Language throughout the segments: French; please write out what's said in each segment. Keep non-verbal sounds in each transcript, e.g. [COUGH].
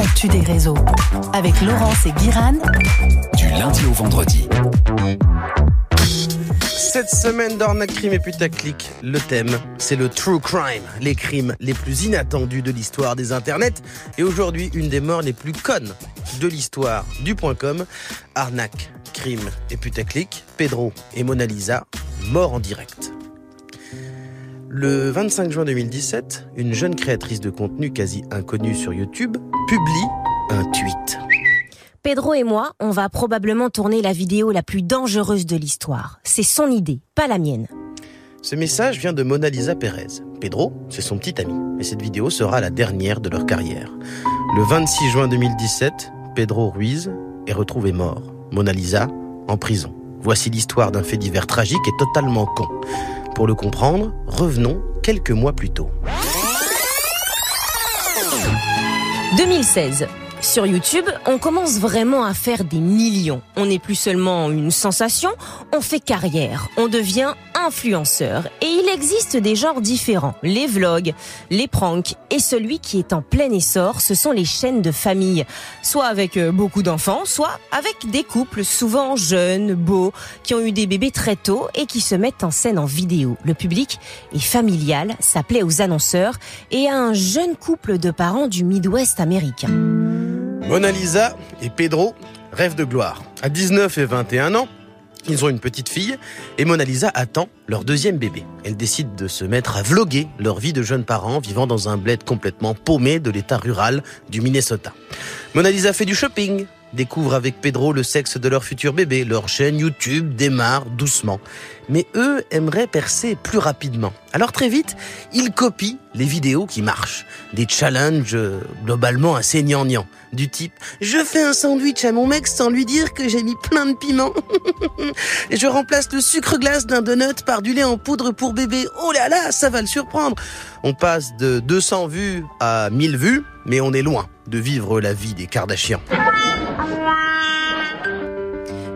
l'actu des réseaux. Avec Laurence et Guiran. Du lundi au vendredi. Cette semaine d'Arnaque Crime et Putaclic, le thème, c'est le true crime, les crimes les plus inattendus de l'histoire des internets. Et aujourd'hui, une des morts les plus connes de l'histoire du point .com, Arnaque, Crime et Putaclic, Pedro et Mona Lisa, morts en direct. Le 25 juin 2017, une jeune créatrice de contenu quasi inconnue sur YouTube publie un tweet. Pedro et moi, on va probablement tourner la vidéo la plus dangereuse de l'histoire. C'est son idée, pas la mienne. Ce message vient de Mona Lisa Pérez. Pedro, c'est son petit ami. Et cette vidéo sera la dernière de leur carrière. Le 26 juin 2017, Pedro Ruiz est retrouvé mort. Mona Lisa en prison. Voici l'histoire d'un fait divers tragique et totalement con. Pour le comprendre, revenons quelques mois plus tôt. 2016. Sur YouTube, on commence vraiment à faire des millions. On n'est plus seulement une sensation, on fait carrière, on devient influenceur. Et il existe des genres différents. Les vlogs, les pranks et celui qui est en plein essor, ce sont les chaînes de famille. Soit avec euh, beaucoup d'enfants, soit avec des couples souvent jeunes, beaux, qui ont eu des bébés très tôt et qui se mettent en scène en vidéo. Le public est familial, ça aux annonceurs et à un jeune couple de parents du Midwest américain. Mona Lisa et Pedro rêvent de gloire. À 19 et 21 ans, ils ont une petite fille et Mona Lisa attend leur deuxième bébé. Elle décide de se mettre à vloguer leur vie de jeunes parents vivant dans un bled complètement paumé de l'état rural du Minnesota. Mona Lisa fait du shopping, découvre avec Pedro le sexe de leur futur bébé. Leur chaîne YouTube démarre doucement. Mais eux aimeraient percer plus rapidement. Alors très vite, ils copient les vidéos qui marchent. Des challenges euh, globalement assez gnangnans. Du type « Je fais un sandwich à mon mec sans lui dire que j'ai mis plein de piment. Et [LAUGHS] je remplace le sucre glace d'un donut par du lait en poudre pour bébé. Oh là là, ça va le surprendre !» On passe de 200 vues à 1000 vues, mais on est loin de vivre la vie des Kardashians.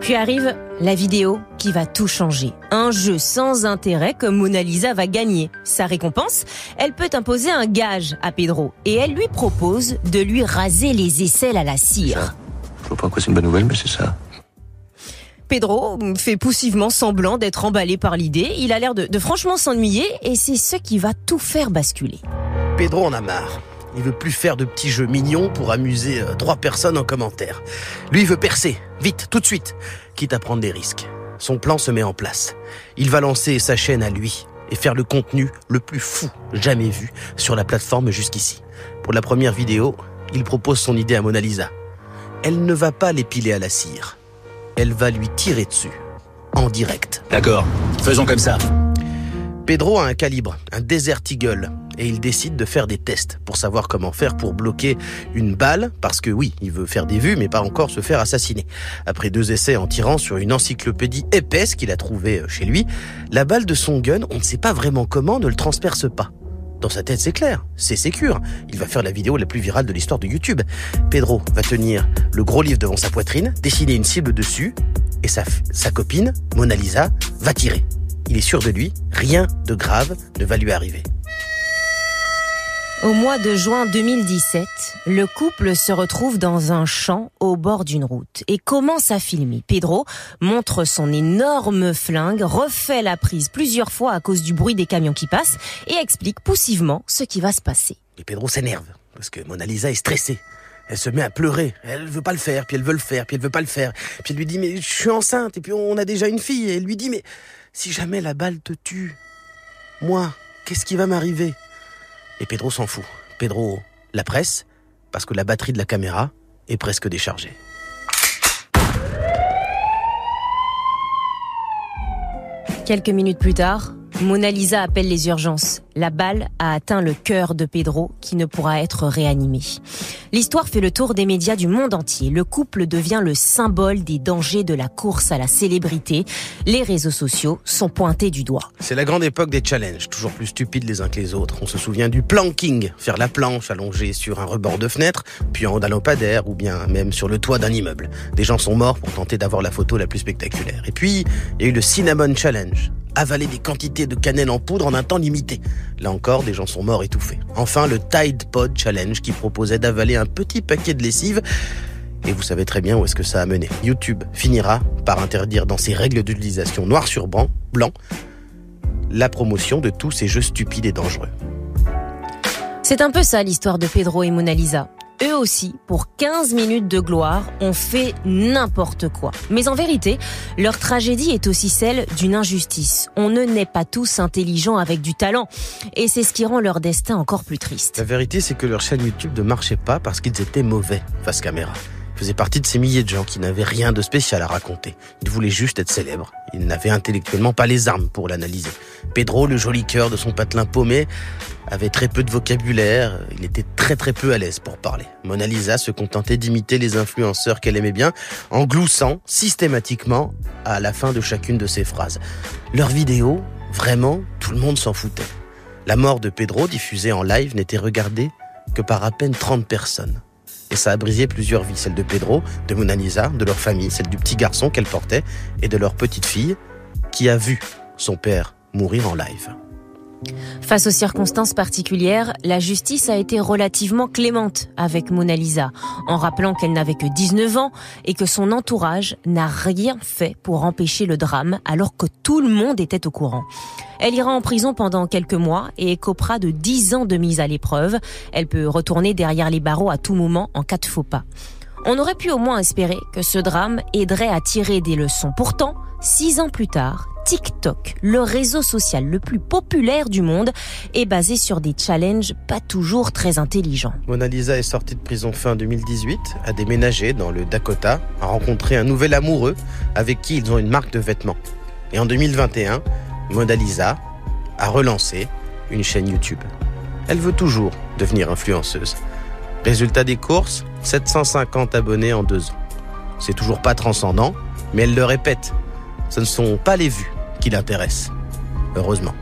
Puis arrive la vidéo qui va tout changer. Un jeu sans intérêt que Mona Lisa va gagner. Sa récompense, elle peut imposer un gage à Pedro et elle lui propose de lui raser les aisselles à la cire. Je vois pas quoi c'est une bonne nouvelle, mais c'est ça. Pedro fait poussivement semblant d'être emballé par l'idée. Il a l'air de, de franchement s'ennuyer et c'est ce qui va tout faire basculer. Pedro en a marre. Il veut plus faire de petits jeux mignons pour amuser euh, trois personnes en commentaire. Lui il veut percer, vite, tout de suite, quitte à prendre des risques. Son plan se met en place. Il va lancer sa chaîne à lui et faire le contenu le plus fou jamais vu sur la plateforme jusqu'ici. Pour la première vidéo, il propose son idée à Mona Lisa. Elle ne va pas l'épiler à la cire. Elle va lui tirer dessus. En direct. D'accord, faisons comme ça. Pedro a un calibre, un Desert Eagle, et il décide de faire des tests pour savoir comment faire pour bloquer une balle, parce que oui, il veut faire des vues, mais pas encore se faire assassiner. Après deux essais en tirant sur une encyclopédie épaisse qu'il a trouvée chez lui, la balle de son gun, on ne sait pas vraiment comment, ne le transperce pas. Dans sa tête, c'est clair, c'est sécure. Il va faire la vidéo la plus virale de l'histoire de YouTube. Pedro va tenir le gros livre devant sa poitrine, dessiner une cible dessus, et sa, sa copine, Mona Lisa, va tirer. Il est sûr de lui, rien de grave ne va lui arriver. Au mois de juin 2017, le couple se retrouve dans un champ au bord d'une route et commence à filmer. Pedro montre son énorme flingue, refait la prise plusieurs fois à cause du bruit des camions qui passent et explique poussivement ce qui va se passer. Et Pedro s'énerve parce que Mona Lisa est stressée. Elle se met à pleurer. Elle veut pas le faire, puis elle veut le faire, puis elle veut pas le faire. Puis elle lui dit mais je suis enceinte et puis on a déjà une fille. Et elle lui dit mais si jamais la balle te tue, moi, qu'est-ce qui va m'arriver? Et Pedro s'en fout. Pedro la presse parce que la batterie de la caméra est presque déchargée. Quelques minutes plus tard, Mona Lisa appelle les urgences. La balle a atteint le cœur de Pedro qui ne pourra être réanimé. L'histoire fait le tour des médias du monde entier. Le couple devient le symbole des dangers de la course à la célébrité. Les réseaux sociaux sont pointés du doigt. C'est la grande époque des challenges, toujours plus stupides les uns que les autres. On se souvient du planking, faire la planche allongée sur un rebord de fenêtre, puis en haut ou bien même sur le toit d'un immeuble. Des gens sont morts pour tenter d'avoir la photo la plus spectaculaire. Et puis, il y a eu le Cinnamon Challenge avaler des quantités de cannelle en poudre en un temps limité. Là encore, des gens sont morts étouffés. Enfin, le Tide Pod Challenge qui proposait d'avaler un petit paquet de lessive. Et vous savez très bien où est-ce que ça a mené. YouTube finira par interdire dans ses règles d'utilisation noir sur blanc, blanc la promotion de tous ces jeux stupides et dangereux. C'est un peu ça l'histoire de Pedro et Mona Lisa. Eux aussi, pour 15 minutes de gloire, ont fait n'importe quoi. Mais en vérité, leur tragédie est aussi celle d'une injustice. On ne naît pas tous intelligents avec du talent. Et c'est ce qui rend leur destin encore plus triste. La vérité, c'est que leur chaîne YouTube ne marchait pas parce qu'ils étaient mauvais face caméra faisait partie de ces milliers de gens qui n'avaient rien de spécial à raconter. Ils voulaient juste être célèbres. Ils n'avaient intellectuellement pas les armes pour l'analyser. Pedro, le joli cœur de son patelin paumé, avait très peu de vocabulaire, il était très très peu à l'aise pour parler. Mona Lisa se contentait d'imiter les influenceurs qu'elle aimait bien, en gloussant systématiquement à la fin de chacune de ses phrases. Leurs vidéos, vraiment, tout le monde s'en foutait. La mort de Pedro, diffusée en live, n'était regardée que par à peine 30 personnes et ça a brisé plusieurs vies, celle de Pedro, de Mona de leur famille, celle du petit garçon qu'elle portait et de leur petite fille qui a vu son père mourir en live. Face aux circonstances particulières, la justice a été relativement clémente avec Mona Lisa, en rappelant qu'elle n'avait que 19 ans et que son entourage n'a rien fait pour empêcher le drame alors que tout le monde était au courant. Elle ira en prison pendant quelques mois et écopera de 10 ans de mise à l'épreuve. Elle peut retourner derrière les barreaux à tout moment en cas de faux pas. On aurait pu au moins espérer que ce drame aiderait à tirer des leçons. Pourtant, six ans plus tard, TikTok, le réseau social le plus populaire du monde, est basé sur des challenges pas toujours très intelligents. Mona Lisa est sortie de prison fin 2018, a déménagé dans le Dakota, a rencontré un nouvel amoureux avec qui ils ont une marque de vêtements. Et en 2021, Mona Lisa a relancé une chaîne YouTube. Elle veut toujours devenir influenceuse. Résultat des courses, 750 abonnés en deux ans. C'est toujours pas transcendant, mais elle le répète, ce ne sont pas les vues qui l'intéressent. Heureusement.